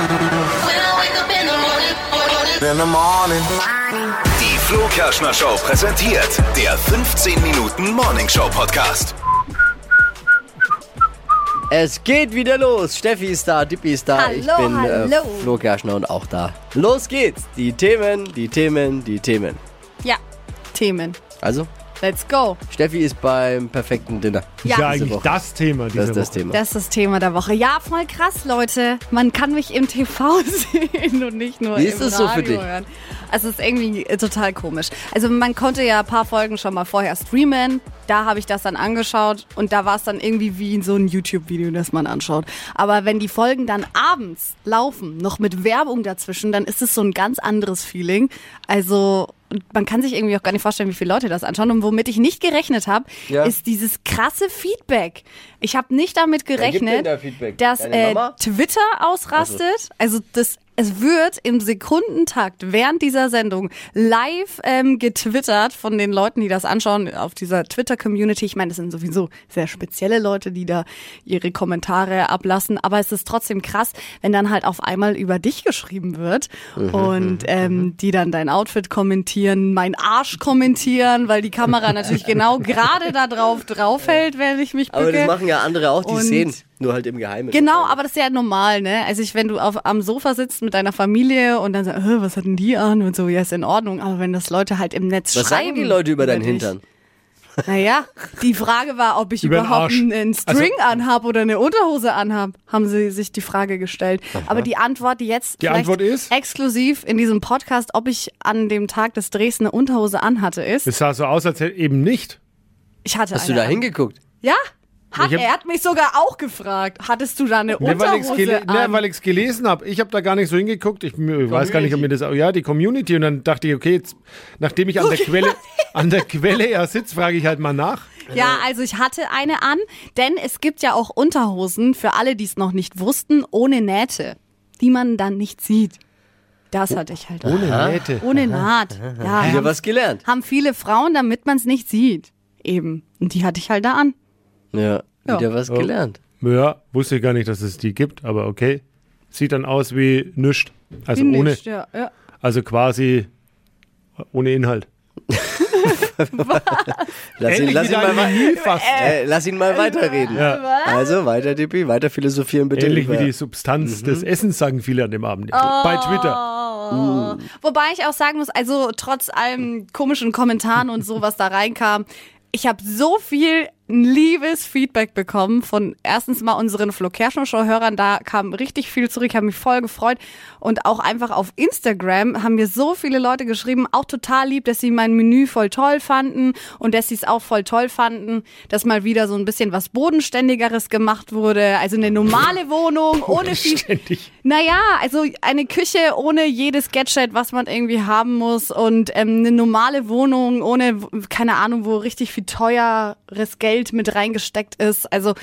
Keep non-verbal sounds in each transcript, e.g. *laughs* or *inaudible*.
In the morning. Die Flo Kerschner Show präsentiert der 15 Minuten Morning Show Podcast. Es geht wieder los. Steffi ist da, Dippi ist da. ich Hallo, bin Äh, hallo. Flo Kerschner und auch da. Los geht's. Die Themen, die Themen, die Themen. Ja, Themen. Also, Let's go. Steffi ist beim perfekten Dinner. Ja, ja diese eigentlich Woche. das Thema Das dieser ist das Woche. Thema. Das ist das Thema der Woche. Ja, voll krass, Leute. Man kann mich im TV *laughs* sehen und nicht nur Wie im ist das so Radio für dich? hören. Also es ist irgendwie äh, total komisch. Also man konnte ja ein paar Folgen schon mal vorher streamen. Da habe ich das dann angeschaut und da war es dann irgendwie wie in so ein YouTube-Video, das man anschaut. Aber wenn die Folgen dann abends laufen, noch mit Werbung dazwischen, dann ist es so ein ganz anderes Feeling. Also man kann sich irgendwie auch gar nicht vorstellen, wie viele Leute das anschauen. Und womit ich nicht gerechnet habe, Ja. ist dieses krasse Feedback. Ich habe nicht damit gerechnet, da dass äh? Twitter ausrastet. Also das, es wird im Sekundentakt während dieser Sendung live ähm, getwittert von den Leuten, die das anschauen, auf dieser Twitter-Community. Ich meine, das sind sowieso sehr spezielle Leute, die da ihre Kommentare ablassen. Aber es ist trotzdem krass, wenn dann halt auf einmal über dich geschrieben wird Mhm, und ähm, die dann dein Outfit kommentieren, mein Arsch kommentieren, weil die Kamera natürlich genau *laughs* gerade da drauf draufhält, wenn ich mich bücke. Aber das machen ja andere auch, die Und- sehen. Nur halt im Geheimen. Genau, aber das ist ja normal, ne? Also ich, wenn du auf, am Sofa sitzt mit deiner Familie und dann sagst, "Hä, was hatten die an? Und so, ja, ist in Ordnung. Aber wenn das Leute halt im Netz Was schreiben. sagen die Leute über deinen Hintern? Naja, die Frage war, ob ich Über überhaupt einen, einen String anhab oder eine Unterhose anhab, haben sie sich die Frage gestellt. Aber die Antwort, die jetzt Die Antwort ist? exklusiv in diesem Podcast, ob ich an dem Tag des Drehs eine Unterhose anhatte, ist, Es sah so aus, als hätte eben nicht. ich hatte Hast du eine da an. hingeguckt? Ja, hat, Ich hab- er hat mich sogar auch gefragt, hattest du da eine Ne, weil ich Unterhose gele ne, an? weil ich's gelesen habe. Ich habe da gar nicht so hingeguckt. Ich mir- weiß gar nicht, ob mir das. Ja, die Community. Und dann dachte ich, okay, jetzt, nachdem ich an der Quelle, *laughs* an der Quelle ja sitze, frage ich halt mal nach. Ja, also ich hatte eine an, denn es gibt ja auch Unterhosen für alle, die es noch nicht wussten, ohne Nähte, die man dann nicht sieht. Das hatte ich halt. Ohne Nähte. Ohne Naht. Ja, Wieder was gelernt. haben viele Frauen, damit man es nicht sieht. Eben. Und die hatte ich halt da an. Ja, Ja. wieder was gelernt. Ja, wusste ich gar nicht, dass es die gibt, aber okay. Sieht dann aus wie nischt. Also Wie ohne, nicht, ja, ja. also quasi ohne Inhalt. *laughs* Lass ihn, lass wie ihn, fast. äh, lass ihn mal weiterreden. Also weiter, Dippi, weiter philosophieren bitte. Ähnlich wie über- die Substanz des Essens, sagen viele an dem Abend. Bei Twitter. Wobei ich auch sagen muss, also trotz allem komischen Kommentaren und so, was da reinkam, ich habe so viel liebes Feedback bekommen von erstens mal unseren Flo Kerschner Show Hörern, da kam richtig viel zurück, habe mich voll gefreut. Und auch einfach auf Instagram haben mir so viele Leute geschrieben, auch total lieb, dass sie mein Menü voll toll fanden und dass sie es auch voll toll fanden, dass mal wieder so ein bisschen was bodenständigeres gemacht wurde, also eine normale Wohnung ohne viel naja, also eine Küche ohne jedes Gadget, was man irgendwie haben muss und ähm, eine normale Wohnung ohne, keine Ahnung, wo richtig viel teures Geld mit reingesteckt ist. Also,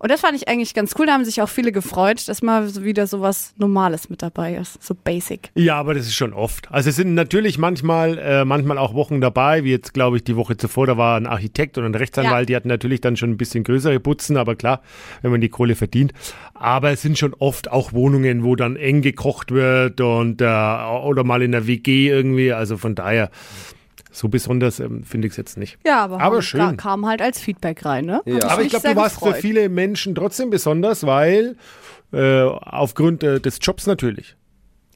und das fand ich eigentlich ganz cool. Da haben sich auch viele gefreut, dass mal wieder so was Normales mit dabei ist. So basic. Ja, aber das ist schon oft. Also es sind natürlich manchmal, äh, manchmal auch Wochen dabei, wie jetzt glaube ich die Woche zuvor, da war ein Architekt und ein Rechtsanwalt, Ja. die hatten natürlich dann schon ein bisschen größere Putzen, aber klar, wenn man die Kohle verdient. Aber es sind schon oft auch Wohnungen, wo dann eng gekocht wird und äh, oder mal in der WG irgendwie. Also von daher, so besonders ähm, finde ich es jetzt nicht. Ja, aber, Aber schön. da kam halt als Feedback rein, ne? Ja. Aber ich glaube, du warst gefreut. für viele Menschen trotzdem besonders, weil äh, aufgrund äh, des Jobs natürlich.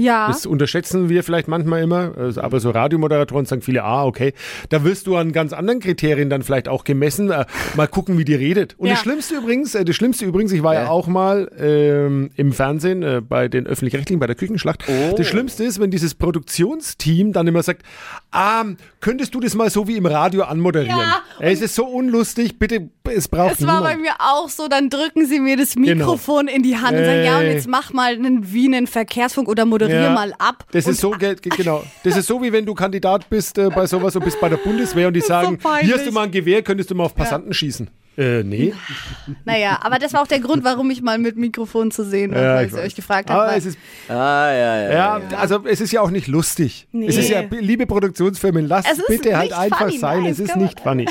Ja. Das unterschätzen wir vielleicht manchmal immer, also, aber so Radiomoderatoren sagen viele, ah, okay, da wirst du an ganz anderen Kriterien dann vielleicht auch gemessen. Äh, mal gucken, wie die redet. Und Ja. das Schlimmste übrigens, äh, das Schlimmste übrigens, ich war ja, Ja. auch mal ähm, im Fernsehen äh, bei den öffentlich-rechtlichen, bei der Küchenschlacht. Oh. Das Schlimmste ist, wenn dieses Produktionsteam dann immer sagt, ah, könntest du das mal so wie im Radio anmoderieren? Ja, es ist so unlustig, bitte, es braucht Es war bei niemand. mir auch so, dann drücken sie mir das Genau. Mikrofon in die Hand und sagen, ja, und jetzt mach mal einen, wie einen Verkehrsfunk oder moderiere Ja. mal ab. Das ist so, ge- ge- genau. Das ist so, wie wenn du Kandidat bist äh, bei sowas und bist bei der Bundeswehr und die *laughs* so sagen, peinlich. hier hast du mal ein Gewehr, könntest du mal auf Passanten schießen. Äh, nee. *laughs* Naja, aber das war auch der Grund, warum ich mal mit Mikrofon zu sehen war, Ja, weil ich weiß. euch gefragt habe. es ist, Ah, ja, ja. ja, also es ist ja auch nicht lustig. Nee. Es ist ja, liebe Produktionsfirmen, lasst bitte halt einfach funny, sein. nein, es ist nicht funny.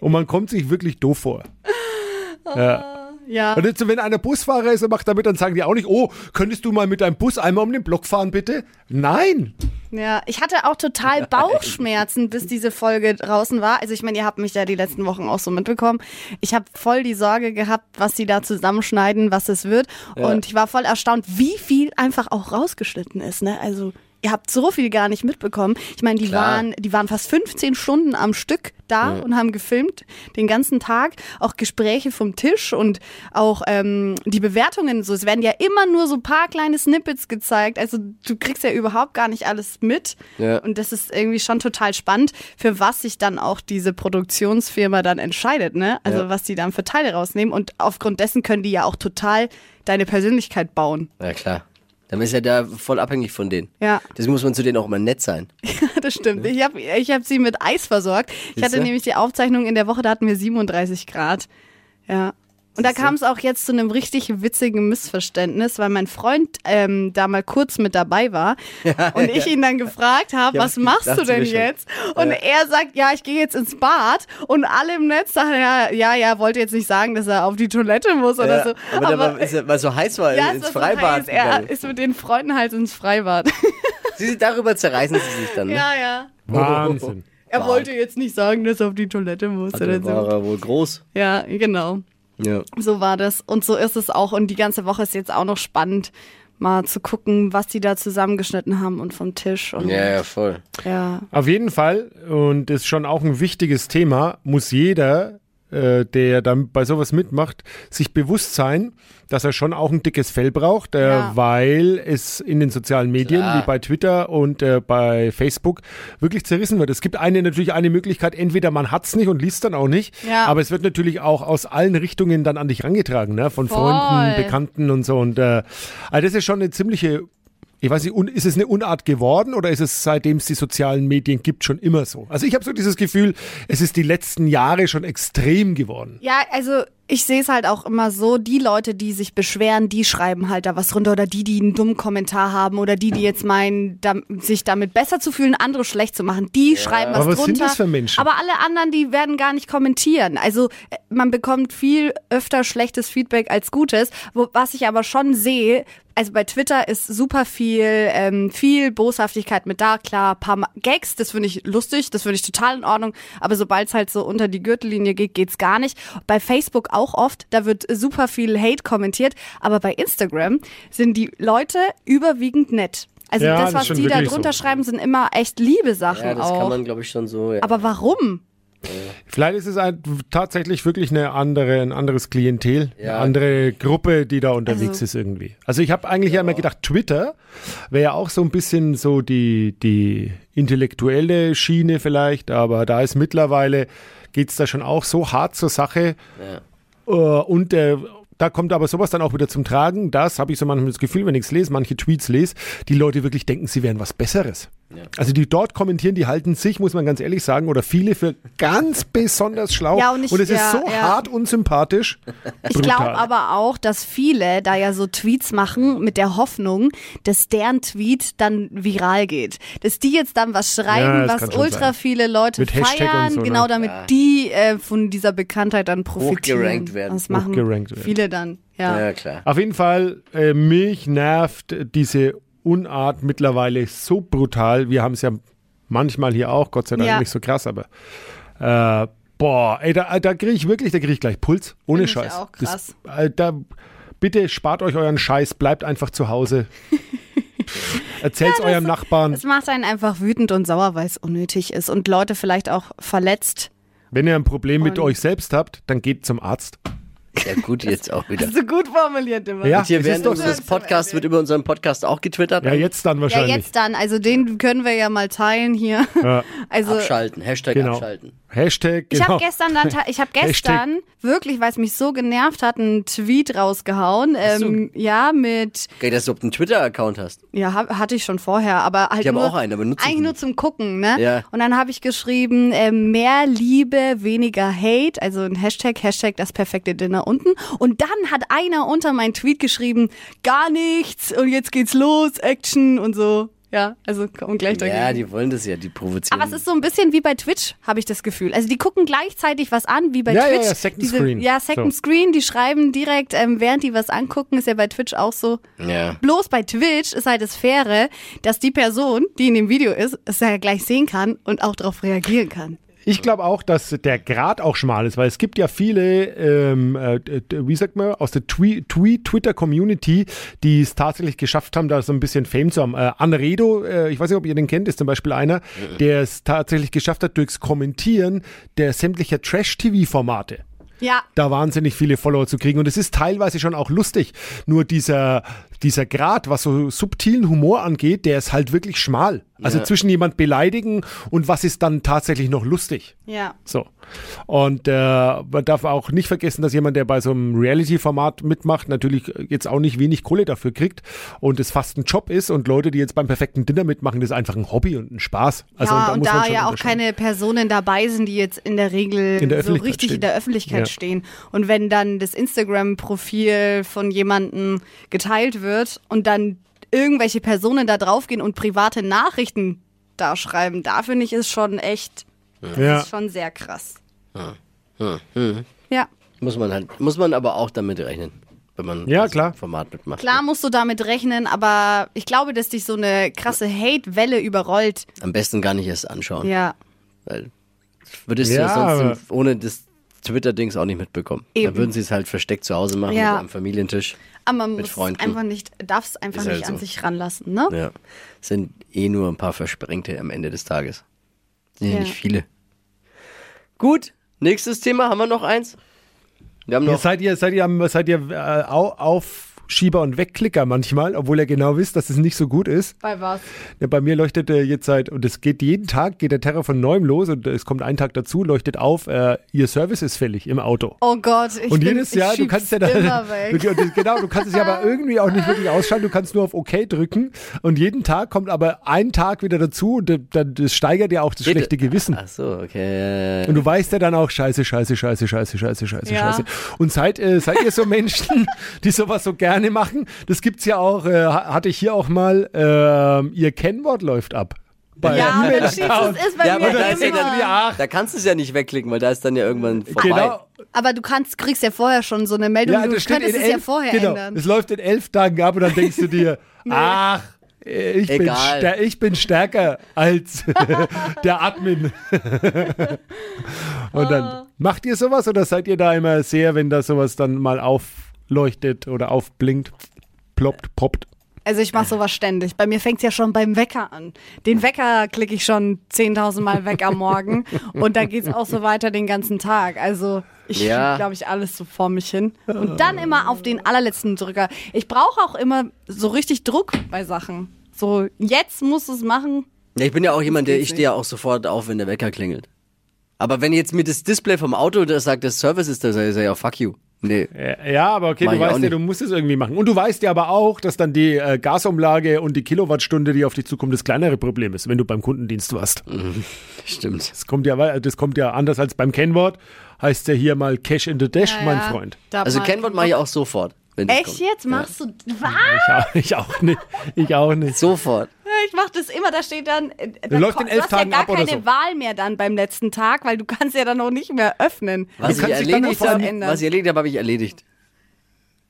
und man kommt sich wirklich doof vor. *laughs* Ja. Ja. Und jetzt, wenn einer Busfahrer ist und macht damit, dann sagen die auch nicht, oh, könntest du mal mit deinem Bus einmal um den Block fahren, bitte? Nein. Ja, ich hatte auch total *laughs* Bauchschmerzen, bis diese Folge draußen war. Also ich meine, ihr habt mich ja die letzten Wochen auch so mitbekommen. Ich habe voll die Sorge gehabt, was sie da zusammenschneiden, was es wird. Und ich war voll erstaunt, wie viel einfach auch rausgeschnitten ist. Ne? Also ihr habt so viel gar nicht mitbekommen. Ich meine, die Klar. waren, die waren fast 15 Stunden am Stück da und haben gefilmt den ganzen Tag. Auch Gespräche vom Tisch und auch ähm, die Bewertungen. So, es werden ja immer nur so ein paar kleine Snippets gezeigt. Also du kriegst ja überhaupt gar nicht alles mit. Ja. Und das ist irgendwie schon total spannend, für was sich dann auch diese Produktionsfirma dann entscheidet, ne? Also Ja. was die dann für Teile rausnehmen. Und aufgrund dessen können die ja auch total deine Persönlichkeit bauen. Ja, klar. Dann ist ja da voll abhängig von denen. Ja. Deswegen muss man zu denen auch immer nett sein. *laughs* das stimmt. Ich habe ich hab sie mit Eis versorgt. Ich hatte nämlich die Aufzeichnung in der Woche, da hatten wir 37 Grad. Ja. Und da kam es auch jetzt zu einem richtig witzigen Missverständnis, weil mein Freund ähm, da mal kurz mit dabei war *laughs* und ich ihn dann gefragt habe, Ja, was machst du denn jetzt? Und er sagt, ja, ich gehe jetzt ins Bad und alle im Netz sagen, ja, ja, ja, wollte jetzt nicht sagen, dass er auf die Toilette muss oder Ja, so. aber, da war, ist er, weil so heiß war, ja, ins war so Freibad. heiß. Er ist mit den Freunden halt ins Freibad. *laughs* Sie, darüber zerreißen sie sich dann. Ne? ja, ja. Wahnsinn. Er wollte jetzt nicht sagen, dass er auf die Toilette muss oder Dann war so. er wohl groß. Ja, genau. Ja. So war das. Und so ist es auch. Und die ganze Woche ist jetzt auch noch spannend, mal zu gucken, was die da zusammengeschnitten haben und vom Tisch. Und ja, ja, voll. ja. Auf jeden Fall, und das ist schon auch ein wichtiges Thema, muss jeder, der dann bei sowas mitmacht, sich bewusst sein, dass er schon auch ein dickes Fell braucht, äh, Ja. weil es in den sozialen Medien Klar. wie bei Twitter und äh, bei Facebook wirklich zerrissen wird. Es gibt eine natürlich eine Möglichkeit, entweder man hat's nicht und liest dann auch nicht, Ja. aber es wird natürlich auch aus allen Richtungen dann an dich rangetragen, ne? von Voll. Freunden, Bekannten und so. Und äh, also das ist schon eine ziemliche ich weiß nicht, ist es eine Unart geworden oder ist es seitdem es die sozialen Medien gibt schon immer so? Also ich habe so dieses Gefühl, es ist die letzten Jahre schon extrem geworden. Ja, also ich sehe es halt auch immer so, die Leute, die sich beschweren, die schreiben halt da was runter oder die, die einen dummen Kommentar haben oder die, die jetzt meinen, da, sich damit besser zu fühlen, andere schlecht zu machen, die schreiben was Aber was drunter. sind das für Menschen? Aber alle anderen, die werden gar nicht kommentieren. Also äh, man bekommt viel öfter schlechtes Feedback als gutes, wo, was ich aber schon sehe, also bei Twitter ist super viel, ähm, viel Boshaftigkeit mit da, klar, paar Gags, das finde ich lustig, das finde ich total in Ordnung, aber sobald es halt so unter die Gürtellinie geht, geht's gar nicht. Bei Facebook auch oft, da wird super viel Hate kommentiert, aber bei Instagram sind die Leute überwiegend nett. Also Ja, das, das was schon die da drunter so. schreiben, sind immer echt liebe Sachen Ja, das auch. kann man, glaube ich, schon so. Ja. aber warum? Vielleicht ist es ein, tatsächlich wirklich eine andere, ein anderes Klientel, Ja. eine andere Gruppe, die da unterwegs Also- ist irgendwie. Also ich habe eigentlich ja. immer gedacht, Twitter wäre ja auch so ein bisschen so die, die intellektuelle Schiene vielleicht, aber da ist mittlerweile, geht es da schon auch so hart zur Sache. Äh, und äh, da kommt aber sowas dann auch wieder zum Tragen. Das habe ich so manchmal das Gefühl, wenn ich es lese, manche Tweets lese, die Leute wirklich denken, sie wären was Besseres. Also die dort kommentieren, die halten sich, muss man ganz ehrlich sagen, oder viele für ganz besonders schlau. Ja, und ich- es ist ja, so ja. hart unsympathisch. Ich glaube aber auch, dass viele da ja so Tweets machen mit der Hoffnung, dass deren Tweet dann viral geht. Dass die jetzt dann was schreiben, was ultra sein. viele Leute Mit Hashtag feiern, und so, ne? genau damit die äh, von dieser Bekanntheit dann profitieren. Hochgerankt werden. Das machen Hochgerankt werden. viele dann. Ja. ja, klar. Auf jeden Fall, äh, mich nervt diese Unart mittlerweile so brutal. Wir haben es ja manchmal hier auch, Gott sei Dank Ja. nicht so krass, aber äh, boah, ey, da, da kriege ich wirklich, da kriege ich gleich Puls. Ohne Find ich Scheiß. auch krass. Das, äh, da, bitte spart euch euren Scheiß, bleibt einfach zu Hause. *laughs* Erzählt's eurem Nachbarn. Es macht einen einfach wütend und sauer, weil es unnötig ist und Leute vielleicht auch verletzt. Wenn ihr ein Problem mit Und- euch selbst habt, dann geht zum Arzt. Ja, gut, jetzt auch wieder. So gut formuliert immer. Ja, Und hier während unseres. Podcasts wird über unseren Podcast auch getwittert. Ja, jetzt dann Ja, wahrscheinlich. jetzt dann. Also den können wir ja mal teilen hier. Ja, Also Abschalten. Hashtag genau. abschalten. Hashtag, Ich genau. habe gestern dann, ich habe *laughs* Hashtag- gestern wirklich, weil es mich so genervt hat, einen Tweet rausgehauen. Ähm, ja, mit, Geil, dass du einen Twitter-Account hast. ja, hab, hatte ich schon vorher, aber halt Ich habe auch einen, aber nutze ich eigentlich nur zum Gucken, ne? Ja. Und dann habe ich geschrieben, ähm, mehr Liebe, weniger Hate, also ein Hashtag, Hashtag das perfekte Dinner unten. Und dann hat einer unter meinen Tweet geschrieben, gar nichts und jetzt geht's los, Action und so. Ja, also kommen gleich dagegen. Ja, die wollen das ja, die provozieren. Aber es ist so ein bisschen wie bei Twitch, habe ich das Gefühl. Also die gucken gleichzeitig was an, wie bei Ja, ja, Twitch. ja, Second Diese, Screen. Ja, Second So. Screen, die schreiben direkt, ähm, während die was angucken, ist ja bei Twitch auch so. ja. Bloß bei Twitch ist halt das Faire, dass die Person, die in dem Video ist, es ja gleich sehen kann und auch darauf reagieren kann. Ich glaube auch, dass der Grad auch schmal ist, weil es gibt ja viele, ähm, äh, wie sagt man, aus der Twe Twe Twitter-Community, die es tatsächlich geschafft haben, da so ein bisschen Fame zu haben. Äh, Anredo, äh, ich weiß nicht, ob ihr den kennt, ist zum Beispiel einer, der es tatsächlich geschafft hat, durchs Kommentieren der sämtlicher Trash-TV-Formate Ja, da wahnsinnig viele Follower zu kriegen. Und es ist teilweise schon auch lustig. Nur dieser, dieser Grad, was so subtilen Humor angeht, der ist halt wirklich schmal. Also Ja. zwischen jemand beleidigen und was ist dann tatsächlich noch lustig. ja. So. Und äh, man darf auch nicht vergessen, dass jemand, der bei so einem Reality-Format mitmacht, natürlich jetzt auch nicht wenig Kohle dafür kriegt und es fast ein Job ist und Leute, die jetzt beim perfekten Dinner mitmachen, das ist einfach ein Hobby und ein Spaß. Also ja, und da man schon ja auch keine Personen dabei sind, die jetzt in der Regel In der so richtig stehen. in der Öffentlichkeit Ja. Stehen. Und wenn dann das Instagram-Profil von jemandem geteilt wird und dann irgendwelche Personen da draufgehen und private Nachrichten da schreiben, da finde ich es schon echt, das Ja. ist schon sehr krass. Hm, Ja. Muss man halt, muss man aber auch damit rechnen, wenn man Ja, klar. Format mitmacht. Klar musst du damit rechnen, aber ich glaube, dass dich so eine krasse Hate-Welle überrollt. Am besten gar nicht erst anschauen. Ja. Weil würdest Ja, du sonst ohne das Twitter-Dings auch nicht mitbekommen. Eben. Dann würden sie es halt versteckt zu Hause machen Ja. am Familientisch. Aber man Mit muss Freunden. einfach nicht, darf es einfach Ist nicht halt an so. sich ranlassen, ne? Ja. Sind eh nur ein paar Versprengte am Ende des Tages. Sind ja, Ja. nicht viele. Gut, nächstes Thema. Haben wir noch eins? Wir haben Ihr noch. seid ihr, seid ihr, seid ihr äh, au- Aufschieber und Wegklicker manchmal, obwohl ihr genau wisst, dass es nicht so gut ist. Bei was? Ja, bei mir leuchtet äh, jetzt seit, und es geht jeden Tag, geht der Terror von neuem los und es kommt ein Tag dazu, leuchtet auf, äh, ihr Service ist fällig im Auto. Oh Gott, ich und bin, jedes ich Jahr, du kannst ja dann, immer *laughs* weg. Du- du- genau, du kannst es ja aber irgendwie auch nicht wirklich ausschalten, du kannst nur auf OK drücken und jeden Tag kommt aber ein Tag wieder dazu und dann das steigert ja auch das Geht- schlechte Gewissen. Ach so, okay. Und du weißt ja dann auch, scheiße, scheiße, scheiße, scheiße, scheiße, scheiße, Ja. scheiße. Und seid, äh, seid ihr so Menschen, *laughs* die sowas so gerne machen? Das gibt's ja auch, äh, ha- hatte ich hier auch mal, ähm, ihr Kennwort läuft ab. Bei Ja, schiebst du es ist bei Ja, mir aber da ist ja immer. dann, ach. da kannst du es ja nicht wegklicken, weil da ist dann ja irgendwann vorbei. Genau. Aber du kannst, kriegst ja vorher schon so eine Meldung, du könntest es ja vorher genau, ändern. Es läuft in elf Tagen ab und dann denkst du dir, *laughs* ach, äh, ich bin, ich bin stärker als *laughs* der Admin. *laughs* und Ah. dann macht ihr sowas oder seid ihr da immer sehr, wenn da sowas dann mal aufleuchtet oder aufblinkt, ploppt, poppt? Also ich mache sowas ständig. Bei mir fängt's ja schon beim Wecker an. Den Wecker klicke ich schon 10.000 Mal weg am Morgen und dann geht's auch so weiter den ganzen Tag. Also ich Ja. glaube ich, alles so vor mich hin. Und dann immer auf den allerletzten Drücker. Ich brauche auch immer so richtig Druck bei Sachen. So, jetzt muss es machen. Ja, ich bin ja auch jemand, der geht ich stehe ja auch sofort auf, wenn der Wecker klingelt. Aber wenn jetzt mir das Display vom Auto das sagt, das Service ist, dann sag ich ja fuck you. Nee. Ja, aber okay, Mach du weißt ja, du musst es irgendwie machen. Und du weißt ja aber auch, dass dann die äh, Gasumlage und die Kilowattstunde, die auf dich zukommt, das kleinere Problem ist, wenn du beim Kundendienst warst. *laughs* Stimmt. Das kommt ja, das kommt ja anders als beim Kennwort. Heißt ja hier mal Cash in the Dash, mein Ja, Freund. da Also Kennwort mache ich auch sofort. Echt kommt. jetzt? Machst du. Was? Ich auch nicht. Ich auch nicht. Sofort. Ich mach das immer, da steht dann. äh, Da läuft in du elf hast Tagen ja gar ab keine so. Wahl mehr dann beim letzten Tag, weil du *laughs* kannst ja dann auch nicht mehr öffnen. Was Du ich dann erledigt ändern. was ich erledigt habe, habe ich erledigt.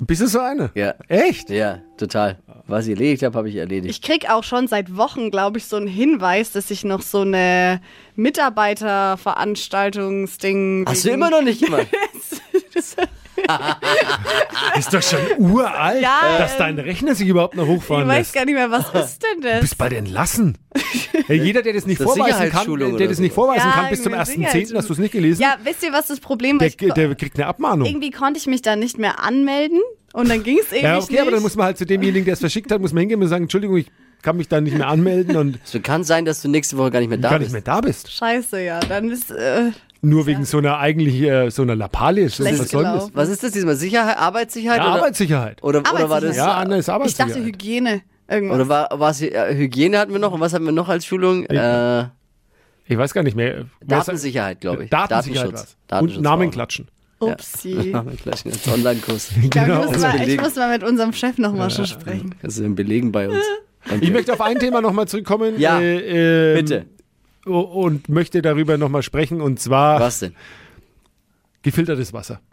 Bist du so eine? Ja. Echt? Ja, total. Was ich erledigt habe, habe ich erledigt. Ich krieg auch schon seit Wochen, glaube ich, so einen Hinweis, dass ich noch so eine Mitarbeiterveranstaltungsding. Hast du immer noch nicht gemacht? *laughs* Ist doch schon uralt, Ja, dass ähm, dein Rechner sich überhaupt noch Ich hochfahren weiß lässt. gar nicht mehr, was ist denn Du das? bist bald entlassen. Hey, jeder, der das nicht Das vorweisen kann, der das nicht vorweisen Ja, kann bis zum irgendwie 1.10., hast du es nicht gelesen, Ja, wisst ihr, was das Problem war? der, Ich- der kriegt eine Abmahnung. irgendwie konnte ich mich da nicht mehr anmelden und dann ging es ewig Ja, okay, nicht. aber dann muss man halt zu demjenigen, der es verschickt hat, muss man hingehen und sagen, Entschuldigung, ich kann mich da nicht mehr anmelden und Es kann sein, dass du nächste Woche gar nicht mehr da gar bist. nicht mehr da bist. Scheiße, ja, dann ist äh, Nur wegen so einer eigentlich äh, so einer Lappalie. Schlecht was soll das? gelaufen. Was ist das diesmal? Sicherheit, Arbeitssicherheit? Ja, oder, Arbeitssicherheit. oder, oder war das? Ja, Anne ist ich Arbeitssicherheit. dachte Hygiene. Irgendwas. Oder war, war es äh, Hygiene hatten wir noch und was hatten wir noch als Schulung? Äh, ich weiß gar nicht mehr. Was- Datensicherheit, glaube ich. Datensicherheit Datenschutz. war's. Und *laughs* Namen klatschen. Upsi. Namenklatschen als Online-Kurs. *laughs* Ich, glaub, Genau. ich, muss mal, ich muss mal mit unserem Chef nochmal schon sprechen. Das ist ein Belegen bei uns. Ich möchte auf ein Thema nochmal zurückkommen. Ja, äh, ähm, Bitte. Und möchte darüber nochmal sprechen und zwar Was denn? gefiltertes Wasser. *laughs*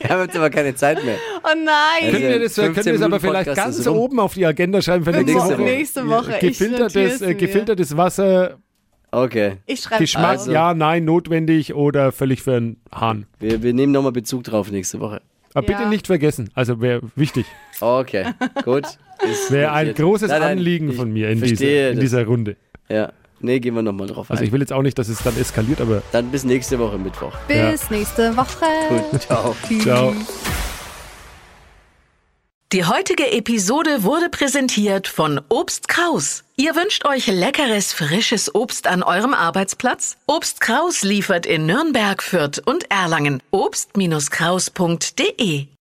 Wir haben jetzt aber keine Zeit mehr. Oh nein. Können wir das, 15 können wir das aber vielleicht Podcast ganz oben auf die Agenda schreiben für nächste, Nächste Woche? Nächste Woche. Gefiltertes, äh, gefiltertes Wasser, Okay. Ich schreibe Geschmack, Also- ja, nein, notwendig oder völlig für einen Hahn. Wir, wir nehmen nochmal Bezug drauf nächste Woche. Aber bitte Ja. nicht vergessen, also wäre wichtig. Okay, gut. Ist Wäre ein großes Nein, nein, Anliegen von mir in, dieser, verstehe in dieser Runde. Ja. Nee, gehen wir nochmal drauf ein. Also ich will jetzt auch nicht, dass es dann eskaliert, aber Dann bis nächste Woche Mittwoch. Bis nächste Woche. Gut, ciao. ciao. Die heutige Episode wurde präsentiert von Obst Kraus. Ihr wünscht euch leckeres, frisches Obst an eurem Arbeitsplatz? Obst Kraus liefert in Nürnberg, Fürth und Erlangen. Obst-Kraus.de